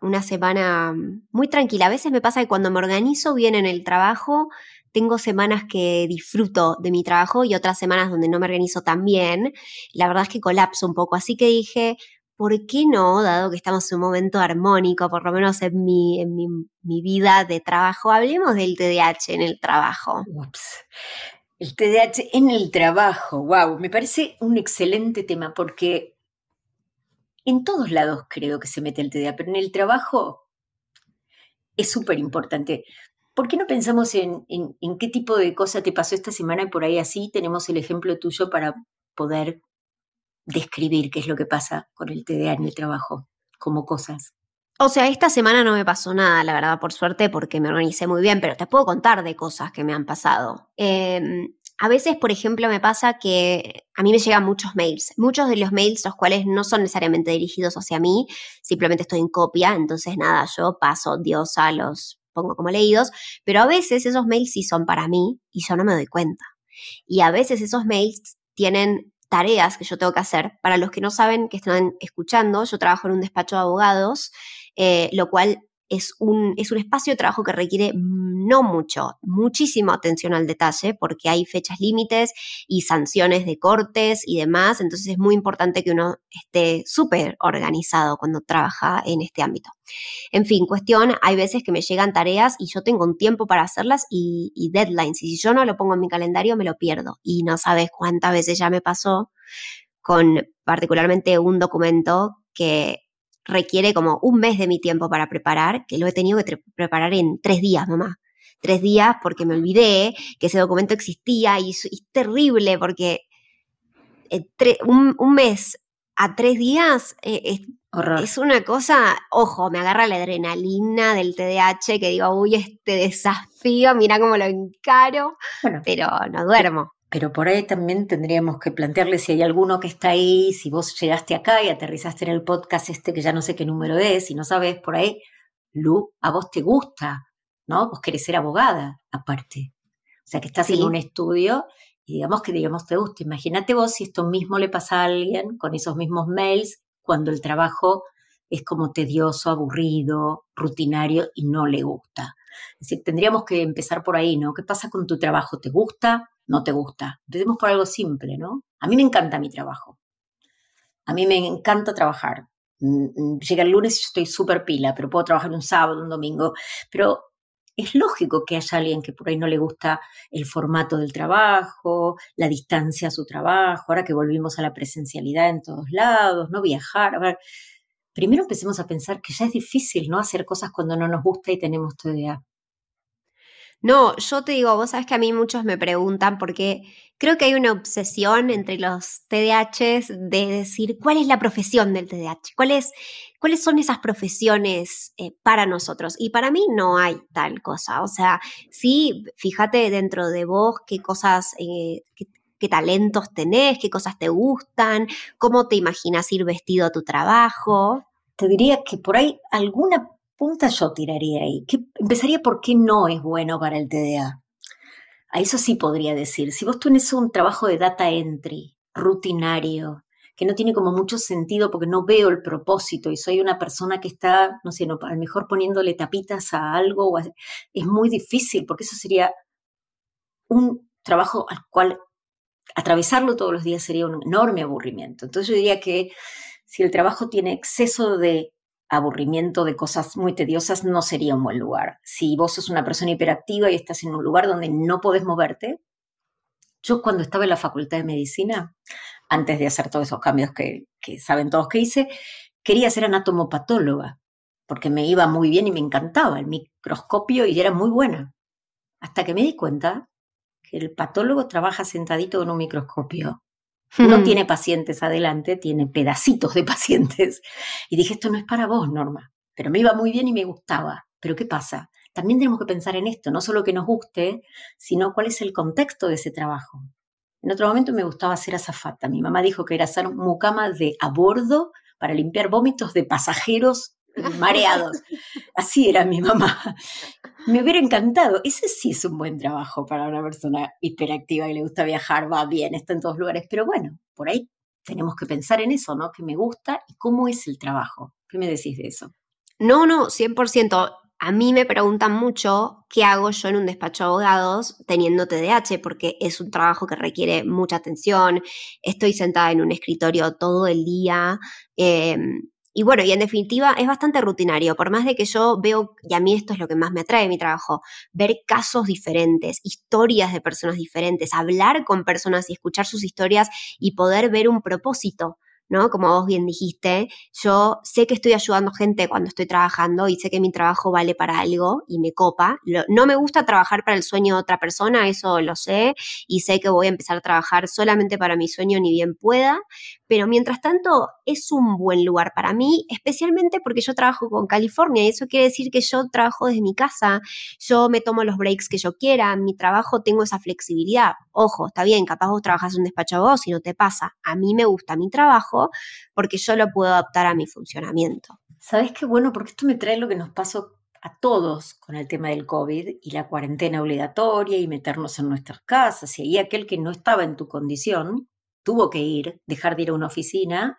una semana muy tranquila. A veces me pasa que cuando me organizo bien en el trabajo, tengo semanas que disfruto de mi trabajo y otras semanas donde no me organizo tan bien. La verdad es que colapso un poco. Así que dije, ¿por qué no, dado que estamos en un momento armónico, por lo menos en mi, en mi, vida de trabajo, hablemos del TDAH en el trabajo? Ups. El TDAH en el trabajo, wow, me parece un excelente tema porque en todos lados creo que se mete el TDA, pero en el trabajo es súper importante. ¿Por qué no pensamos en, en, qué tipo de cosa te pasó esta semana y por ahí así tenemos el ejemplo tuyo para poder describir qué es lo que pasa con el TDA en el trabajo, como cosas? O sea, esta semana no me pasó nada, la verdad, por suerte, porque me organicé muy bien, pero te puedo contar de cosas que me han pasado. Eh, a veces, por ejemplo, me pasa que a mí me llegan muchos mails, muchos de los mails los cuales no son necesariamente dirigidos hacia mí, simplemente estoy en copia, entonces nada, yo paso diosa, los pongo como leídos, pero a veces esos mails sí son para mí y yo no me doy cuenta. Y a veces esos mails tienen tareas que yo tengo que hacer. Para los que no saben que están escuchando, yo trabajo en un despacho de abogados, eh, lo cual es un, es un espacio de trabajo que requiere no mucho, muchísima atención al detalle, porque hay fechas límites y sanciones de cortes y demás, entonces es muy importante que uno esté súper organizado cuando trabaja en este ámbito. En fin, cuestión, hay veces que me llegan tareas y yo tengo un tiempo para hacerlas y, y deadlines, y si yo no lo pongo en mi calendario me lo pierdo, y no sabes cuántas veces ya me pasó con particularmente un documento que requiere como un mes de mi tiempo para preparar, que lo he tenido que preparar en tres días, mamá. Tres días porque me olvidé que ese documento existía y, es terrible porque eh, un, mes a tres días eh, es, es, una cosa, ojo, me agarra la adrenalina del TDAH que digo, uy, este desafío, mira cómo lo encaro, pero no duermo. Pero por ahí también tendríamos que plantearle si hay alguno que está ahí, si vos llegaste acá y aterrizaste en el podcast este que ya no sé qué número es, y no sabes por ahí, Lu, a vos te gusta, ¿no? Vos querés ser abogada, aparte. O sea, que estás en un estudio y digamos que digamos te gusta. Imagínate vos si esto mismo le pasa a alguien con esos mismos mails cuando el trabajo es como tedioso, aburrido, rutinario y no le gusta. Es decir, tendríamos que empezar por ahí, ¿no? ¿Qué pasa con tu trabajo? ¿Te gusta? No te gusta. Empecemos por algo simple, ¿no? A mí me encanta mi trabajo. A mí me encanta trabajar. Mm, mm, llega el lunes y estoy súper pila, pero puedo trabajar un sábado, un domingo. Pero es lógico que haya alguien que por ahí no le gusta el formato del trabajo, la distancia a su trabajo, ahora que volvimos a la presencialidad en todos lados, no viajar. A ver, primero empecemos a pensar que ya es difícil no hacer cosas cuando no nos gusta y tenemos idea. No, yo te digo, vos sabes que a mí muchos me preguntan porque creo que hay una obsesión entre los TDAHs de decir cuál es la profesión del TDAH, cuáles son esas profesiones eh, para nosotros. Y para mí no hay tal cosa. O sea, sí, fíjate dentro de vos qué cosas, eh, qué, qué talentos tenés, qué cosas te gustan, cómo te imaginas ir vestido a tu trabajo. Te diría que por ahí alguna punta yo tiraría ahí. Empezaría por qué no es bueno para el TDA. A eso sí podría decir. Si vos tenés un trabajo de data entry, rutinario, que no tiene como mucho sentido porque no veo el propósito y soy una persona que está, no sé, no, a lo mejor poniéndole tapitas a algo, es muy difícil porque eso sería un trabajo al cual atravesarlo todos los días sería un enorme aburrimiento. Entonces yo diría que si el trabajo tiene exceso de aburrimiento de cosas muy tediosas no sería un buen lugar. Si vos sos una persona hiperactiva y estás en un lugar donde no podés moverte, yo cuando estaba en la facultad de medicina, antes de hacer todos esos cambios que, saben todos que hice, quería ser anatomopatóloga, porque me iba muy bien y me encantaba el microscopio y era muy buena. Hasta que me di cuenta que el patólogo trabaja sentadito en un microscopio no tiene pacientes adelante, tiene pedacitos de pacientes. Y dije, esto no es para vos, Norma. Pero me iba muy bien y me gustaba. Pero ¿qué pasa? También tenemos que pensar en esto, no solo que nos guste, sino cuál es el contexto de ese trabajo. En otro momento me gustaba ser azafata. Mi mamá dijo que era hacer mucama de a bordo para limpiar vómitos de pasajeros mareados. Así era mi mamá. Me hubiera encantado. Ese sí es un buen trabajo para una persona hiperactiva y le gusta viajar, va bien, está en todos lugares. Pero bueno, por ahí tenemos que pensar en eso, ¿no? Que me gusta y cómo es el trabajo. ¿Qué me decís de eso? No, no, 100%. A mí me preguntan mucho qué hago yo en un despacho de abogados teniendo TDAH, porque es un trabajo que requiere mucha atención. Estoy sentada en un escritorio todo el día. Em, y bueno, y en definitiva es bastante rutinario, por más de que yo veo, y a mí esto es lo que más me atrae mi trabajo, ver casos diferentes, historias de personas diferentes, hablar con personas y escuchar sus historias y poder ver un propósito. ¿No? Como vos bien dijiste, yo sé que estoy ayudando gente cuando estoy trabajando y sé que mi trabajo vale para algo y me copa. no me gusta trabajar para el sueño de otra persona, eso lo sé, y sé que voy a empezar a trabajar solamente para mi sueño ni bien pueda, pero mientras tanto es un buen lugar para mí, especialmente porque yo trabajo con California y eso quiere decir que yo trabajo desde mi casa, yo me tomo los breaks que yo quiera, mi trabajo tengo esa flexibilidad. Ojo, está bien, capaz vos trabajas en un despacho vos y no te pasa. A mí me gusta mi trabajo porque yo lo puedo adaptar a mi funcionamiento. ¿Sabes qué bueno? Porque esto me trae lo que nos pasó a todos con el tema del COVID y la cuarentena obligatoria y meternos en nuestras casas. Y ahí aquel que no estaba en tu condición tuvo que ir, dejar de ir a una oficina.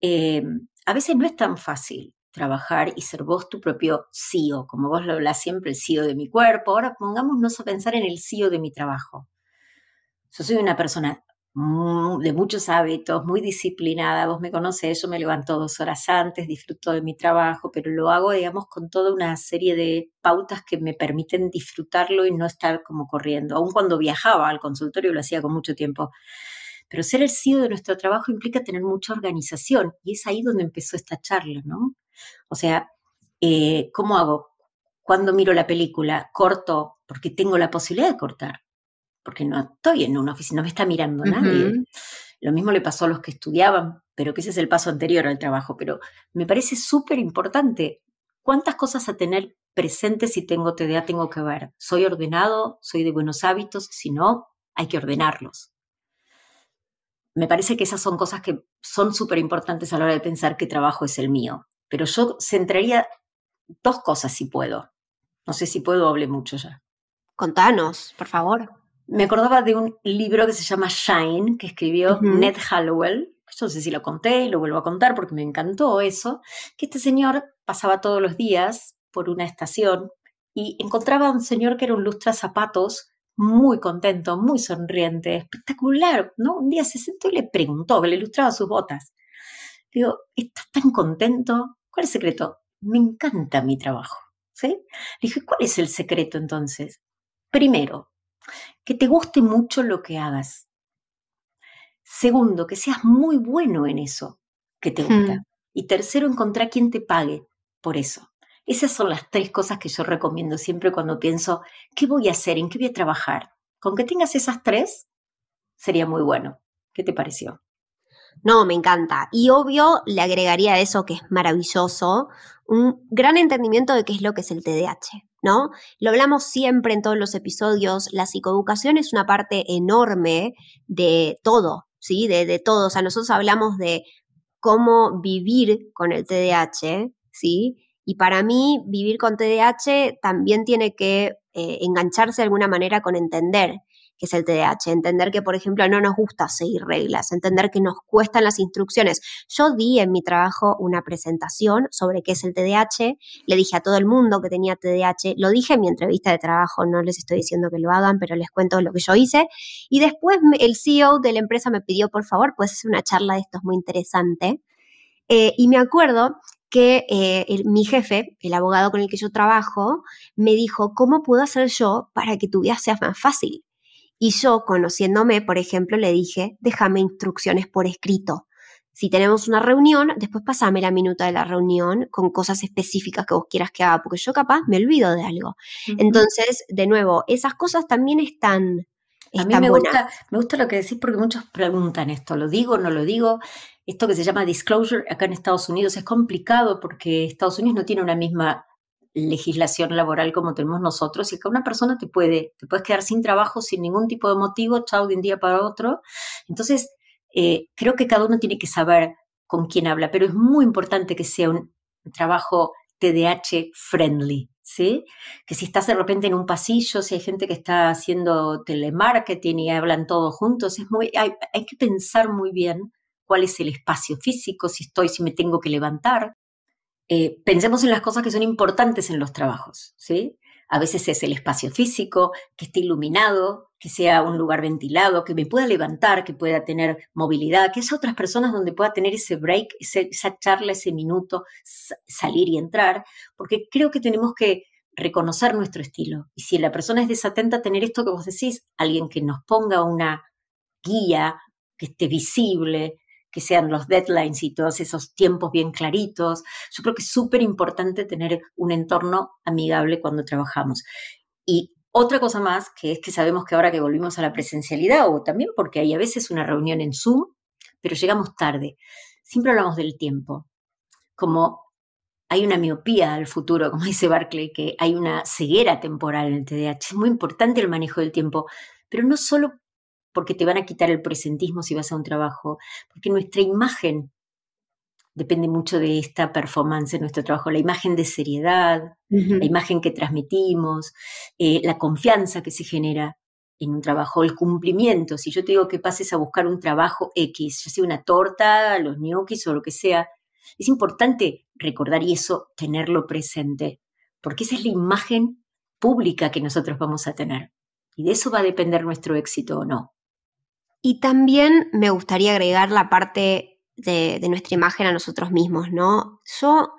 Eh, a veces no es tan fácil trabajar y ser vos tu propio CEO, como vos lo hablas siempre, el CEO de mi cuerpo. Ahora pongámonos a pensar en el CEO de mi trabajo. Yo soy una persona de muchos hábitos, muy disciplinada, vos me conocés, yo me levanto dos horas antes, disfruto de mi trabajo, pero lo hago, digamos, con toda una serie de pautas que me permiten disfrutarlo y no estar como corriendo. Aun cuando viajaba al consultorio lo hacía con mucho tiempo. Pero ser el CEO de nuestro trabajo implica tener mucha organización y es ahí donde empezó esta charla, ¿no? O sea, eh, ¿cómo hago? Cuando miro la película, corto porque tengo la posibilidad de cortar, porque no estoy en una oficina, no me está mirando nadie. Lo mismo le pasó a los que estudiaban, pero que ese es el paso anterior al trabajo. Pero me parece súper importante cuántas cosas a tener presentes si tengo TDA tengo que ver. ¿Soy ordenado? ¿Soy de buenos hábitos? Si no, hay que ordenarlos me parece que esas son cosas que son súper importantes a la hora de pensar qué trabajo es el mío. Pero yo centraría dos cosas si puedo. No sé si puedo, hable mucho ya. Contanos, por favor. Me acordaba de un libro que se llama Shine, que escribió Ned Hallowell. Yo no sé si lo conté y lo vuelvo a contar porque me encantó eso. Que este señor pasaba todos los días por una estación y encontraba a un señor que era un lustra zapatos muy contento, muy sonriente, espectacular, ¿no? Un día se sentó y le preguntó, que le ilustraba sus botas. Digo, ¿estás tan contento? ¿Cuál es el secreto? Me encanta mi trabajo, ¿sí? Le dije, ¿cuál es el secreto entonces? Primero, que te guste mucho lo que hagas. Segundo, que seas muy bueno en eso que te gusta. Hmm. Y tercero, encontrar quien te pague por eso. Esas son las tres cosas que yo recomiendo siempre cuando pienso, ¿qué voy a hacer? ¿En qué voy a trabajar? Con que tengas esas tres, sería muy bueno. ¿Qué te pareció? No, me encanta. Y obvio, le agregaría a eso que es maravilloso, un gran entendimiento de qué es lo que es el TDAH, ¿no? Lo hablamos siempre en todos los episodios, la psicoeducación es una parte enorme de todo, ¿sí? De, de todo. O sea, nosotros hablamos de cómo vivir con el TDAH, ¿sí? Y para mí, vivir con TDAH también tiene que eh, engancharse de alguna manera con entender qué es el TDAH, entender que, por ejemplo, no nos gusta seguir reglas, entender que nos cuestan las instrucciones. Yo di en mi trabajo una presentación sobre qué es el TDAH, le dije a todo el mundo que tenía TDAH, lo dije en mi entrevista de trabajo, no les estoy diciendo que lo hagan, pero les cuento lo que yo hice. Y después el CEO de la empresa me pidió, por favor, pues hacer una charla de esto es muy interesante. Eh, y me acuerdo que eh, mi jefe, el abogado con el que yo trabajo, me dijo, ¿cómo puedo hacer yo para que tu vida sea más fácil? Y yo, conociéndome, por ejemplo, le dije, déjame instrucciones por escrito. Si tenemos una reunión, después pasame la minuta de la reunión con cosas específicas que vos quieras que haga, porque yo capaz me olvido de algo. Entonces, de nuevo, esas cosas también están... A mí me gusta, me gusta lo que decís porque muchos preguntan esto, ¿lo digo, no lo digo? esto que se llama disclosure acá en Estados Unidos es complicado porque Estados Unidos no tiene una misma legislación laboral como tenemos nosotros y que una persona te puede, te puedes quedar sin trabajo sin ningún tipo de motivo, chao, de un día para otro. Entonces, eh, creo que cada uno tiene que saber con quién habla, pero es muy importante que sea un trabajo TDAH friendly, ¿sí? Que si estás de repente en un pasillo, si hay gente que está haciendo telemarketing y hablan todos juntos, es muy, hay, que pensar muy bien cuál es el espacio físico, si estoy, si me tengo que levantar. Eh, pensemos en las cosas que son importantes en los trabajos, ¿sí? A veces es el espacio físico, que esté iluminado, que sea un lugar ventilado, que me pueda levantar, que pueda tener movilidad, que es otras personas donde pueda tener ese break, esa charla, ese minuto, salir y entrar, porque creo que tenemos que reconocer nuestro estilo. Y si la persona es desatenta, tener esto que vos decís, alguien que nos ponga una guía, que esté visible, que sean los deadlines y todos esos tiempos bien claritos. Yo creo que es súper importante tener un entorno amigable cuando trabajamos. Y otra cosa más, que es que sabemos que ahora que volvimos a la presencialidad, o también porque hay a veces una reunión en Zoom, pero llegamos tarde. Siempre hablamos del tiempo, como hay una miopía al futuro, como dice Barclay, que hay una ceguera temporal en el TDAH. Es muy importante el manejo del tiempo, pero no solo porque te van a quitar el presentismo si vas a un trabajo, porque nuestra imagen depende mucho de esta performance en nuestro trabajo, la imagen de seriedad, la imagen que transmitimos, eh, la confianza que se genera en un trabajo, el cumplimiento. Si yo te digo que pases a buscar un trabajo X, ya sea una torta, los gnocchis o lo que sea, es importante recordar y eso tenerlo presente, porque esa es la imagen pública que nosotros vamos a tener. Y de eso va a depender nuestro éxito o no. Y también me gustaría agregar la parte de, nuestra imagen a nosotros mismos, ¿no? Yo,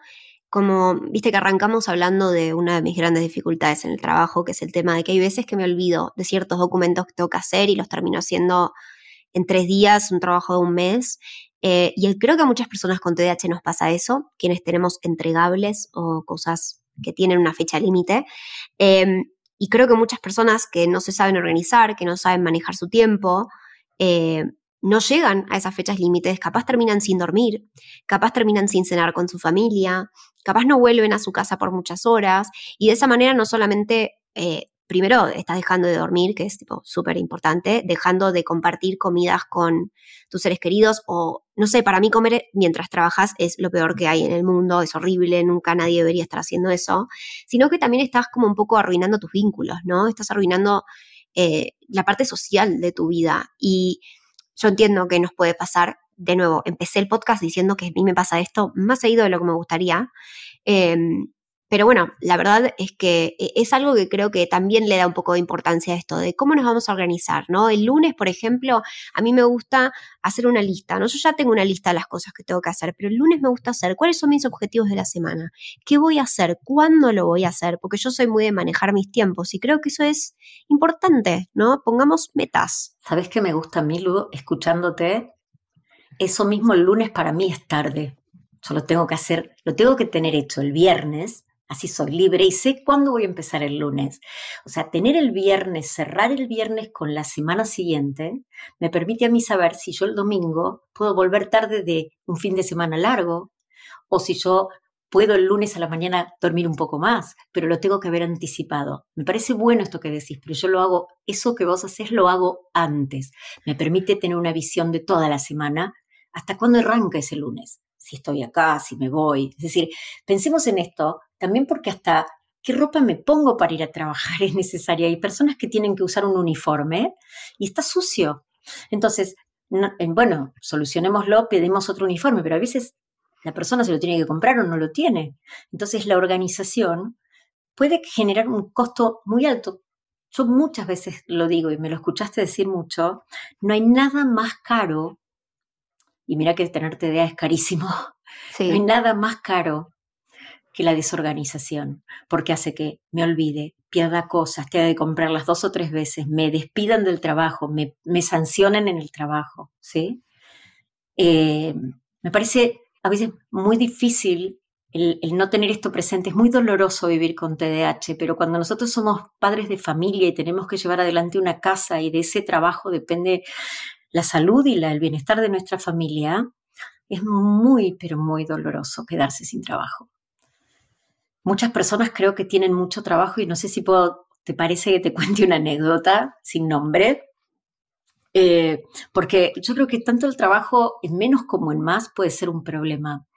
como, viste que arrancamos hablando de una de mis grandes dificultades en el trabajo, que es el tema de que hay veces que me olvido de ciertos documentos que tengo que hacer y los termino haciendo en tres días, un trabajo de un mes. Eh, y creo que a muchas personas con TDAH nos pasa eso, quienes tenemos entregables o cosas que tienen una fecha límite. Em, y creo que muchas personas que no se saben organizar, que no saben manejar su tiempo, eh, no llegan a esas fechas límites, capaz terminan sin dormir, capaz terminan sin cenar con su familia, capaz no vuelven a su casa por muchas horas y de esa manera no solamente, eh, primero, estás dejando de dormir, que es súper importante, dejando de compartir comidas con tus seres queridos o, no sé, para mí comer mientras trabajas es lo peor que hay en el mundo, es horrible, nunca nadie debería estar haciendo eso, sino que también estás como un poco arruinando tus vínculos, ¿no? Estás arruinando eh, la parte social de tu vida. Y yo entiendo que nos puede pasar, de nuevo, empecé el podcast diciendo que a mí me pasa esto más seguido de lo que me gustaría. Em, pero bueno, la verdad es que eh, es algo que creo que también le da un poco de importancia a esto, de cómo nos vamos a organizar, ¿no? El lunes, por ejemplo, a mí me gusta hacer una lista, ¿no? Yo ya tengo una lista de las cosas que tengo que hacer, pero el lunes me gusta hacer cuáles son mis objetivos de la semana, qué voy a hacer, cuándo lo voy a hacer, porque yo soy muy de manejar mis tiempos y creo que eso es importante, ¿no? Pongamos metas. ¿Sabes qué me gusta a mí, Ludo? Escuchándote, eso mismo el lunes para mí es tarde. Yo lo tengo que hacer, lo tengo que tener hecho el viernes Así soy libre y sé cuándo voy a empezar el lunes. O sea, tener el viernes, cerrar el viernes con la semana siguiente, me permite a mí saber si yo el domingo puedo volver tarde de un fin de semana largo o si yo puedo el lunes a la mañana dormir un poco más, pero lo tengo que haber anticipado. Me parece bueno esto que decís, pero yo lo hago, eso que vos haces lo hago antes. Me permite tener una visión de toda la semana hasta cuándo arranca ese lunes si estoy acá, si me voy. Es decir, pensemos en esto también porque hasta qué ropa me pongo para ir a trabajar es necesaria. Hay personas que tienen que usar un uniforme y está sucio. Entonces, bueno, solucionémoslo, pedimos otro uniforme, pero a veces la persona se lo tiene que comprar o no lo tiene. Entonces, la organización puede generar un costo muy alto. Yo muchas veces lo digo y me lo escuchaste decir mucho, no hay nada más caro y mira que tener TDA es carísimo. No hay nada más caro que la desorganización, porque hace que me olvide, pierda cosas, tenga que comprarlas dos o tres veces, me despidan del trabajo, me, sancionen en el trabajo, ¿sí? Eh, me parece a veces muy difícil el, el, no tener esto presente. Es muy doloroso vivir con TDAH, pero cuando nosotros somos padres de familia y tenemos que llevar adelante una casa y de ese trabajo depende la salud y el bienestar de nuestra familia, es muy, pero muy doloroso quedarse sin trabajo. muchas personas creo que tienen mucho trabajo y no sé si puedo, te parece que te cuente una anécdota sin nombre. Eh, porque yo creo que tanto el trabajo en menos como en más puede ser un problema.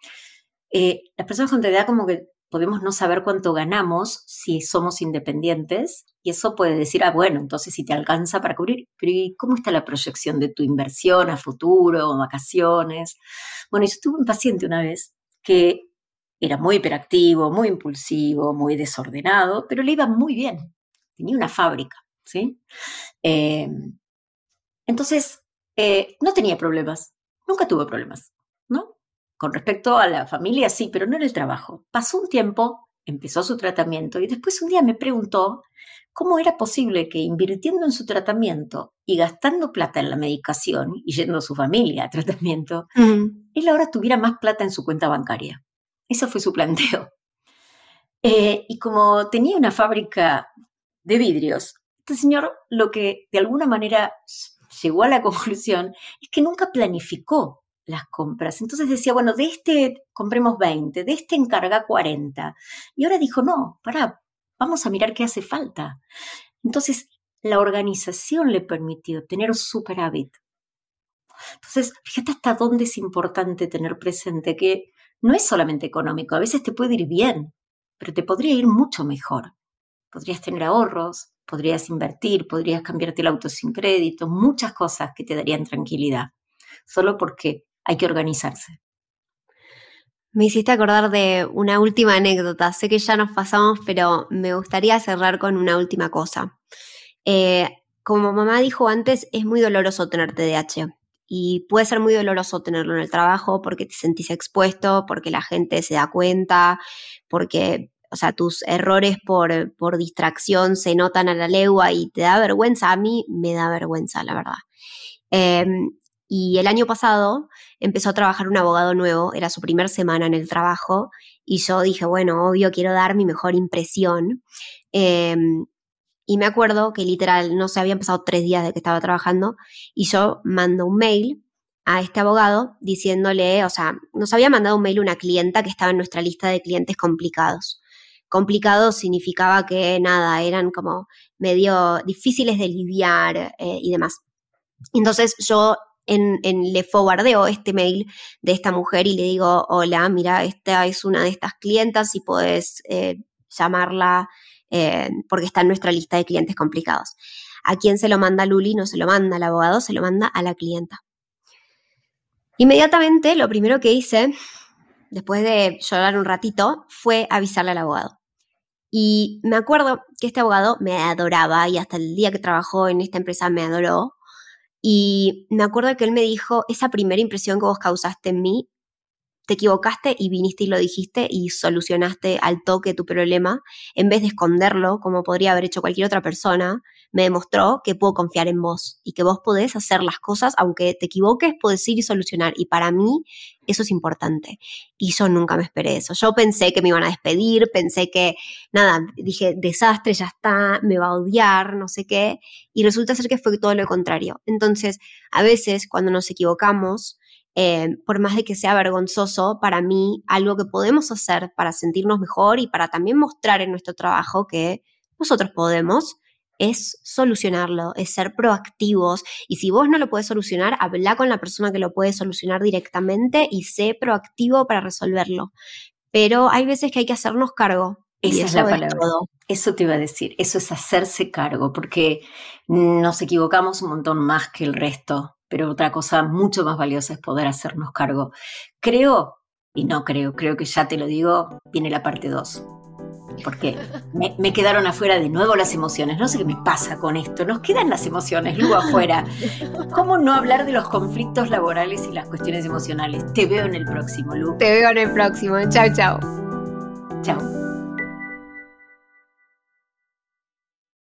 Eh, las personas con TDA como que podemos no saber cuánto ganamos si somos independientes y eso puede decir, ah, bueno, entonces si te alcanza para cubrir, pero cómo está la proyección de tu inversión a futuro, vacaciones? Bueno, yo tuve un paciente una vez que era muy hiperactivo, muy impulsivo, muy desordenado, pero le iba muy bien. Tenía una fábrica, ¿sí? Em, entonces, eh, no tenía problemas, nunca tuvo problemas. Con respecto a la familia, sí, pero no en el trabajo. Pasó un tiempo, empezó su tratamiento y después un día me preguntó cómo era posible que invirtiendo en su tratamiento y gastando plata en la medicación y yendo a su familia a tratamiento, él ahora tuviera más plata en su cuenta bancaria. Ese fue su planteo. Eh, y como tenía una fábrica de vidrios, este señor lo que de alguna manera llegó a la conclusión es que nunca planificó las compras. Entonces decía, bueno, de este compremos 20, de este encarga 40. Y ahora dijo, no, pará, vamos a mirar qué hace falta. Entonces, la organización le permitió tener un superávit. Entonces, fíjate hasta dónde es importante tener presente que no es solamente económico, a veces te puede ir bien, pero te podría ir mucho mejor. Podrías tener ahorros, podrías invertir, podrías cambiarte el auto sin crédito, muchas cosas que te darían tranquilidad, solo porque hay que organizarse. Me hiciste acordar de una última anécdota. Sé que ya nos pasamos, pero me gustaría cerrar con una última cosa. Eh, como mamá dijo antes, es muy doloroso tener TDAH y puede ser muy doloroso tenerlo en el trabajo porque te sentís expuesto, porque la gente se da cuenta, porque, o sea, tus errores por, por distracción se notan a la legua y te da vergüenza. A mí me da vergüenza, la verdad. Em, y el año pasado empezó a trabajar un abogado nuevo, era su primera semana en el trabajo, y yo dije, bueno, obvio, quiero dar mi mejor impresión. Em, y me acuerdo que literal, no se habían pasado tres días de que estaba trabajando, y yo mando un mail a este abogado diciéndole, o sea, nos había mandado un mail una clienta que estaba en nuestra lista de clientes complicados. Complicado significaba que nada, eran como medio difíciles de lidiar eh, y demás. Entonces yo en, le forwardeo este mail de esta mujer y le digo, hola, mira, esta es una de estas clientas y puedes eh, llamarla eh, porque está en nuestra lista de clientes complicados. ¿A quién se lo manda Luli? No se lo manda al abogado, se lo manda a la clienta. Inmediatamente lo primero que hice, después de llorar un ratito, fue avisarle al abogado. Y me acuerdo que este abogado me adoraba y hasta el día que trabajó en esta empresa me adoró y me acuerdo que él me dijo, esa primera impresión que vos causaste en mí, te equivocaste y viniste y lo dijiste y solucionaste al toque tu problema, en vez de esconderlo como podría haber hecho cualquier otra persona, me demostró que puedo confiar en vos y que vos podés hacer las cosas, aunque te equivoques, podés ir y solucionar. Y para mí eso es importante. Y yo nunca me esperé eso. Yo pensé que me iban a despedir, pensé que, nada, dije, desastre, ya está, me va a odiar, no sé qué. Y resulta ser que fue todo lo contrario. Entonces, a veces cuando nos equivocamos, eh, por más de que sea vergonzoso, para mí algo que podemos hacer para sentirnos mejor y para también mostrar en nuestro trabajo que nosotros podemos, es solucionarlo, es ser proactivos. Y si vos no lo puedes solucionar, habla con la persona que lo puede solucionar directamente y sé proactivo para resolverlo. Pero hay veces que hay que hacernos cargo. Esa es la palabra. Eso te iba a decir, eso es hacerse cargo, porque nos equivocamos un montón más que el resto, pero otra cosa mucho más valiosa es poder hacernos cargo. Creo, y no creo, creo que ya te lo digo, viene la parte 2 porque me, quedaron afuera de nuevo las emociones. No sé qué me pasa con esto. Nos quedan las emociones luego afuera. ¿Cómo no hablar de los conflictos laborales y las cuestiones emocionales? Te veo en el próximo, Lu. Te veo en el próximo. Chao, chao. Chao.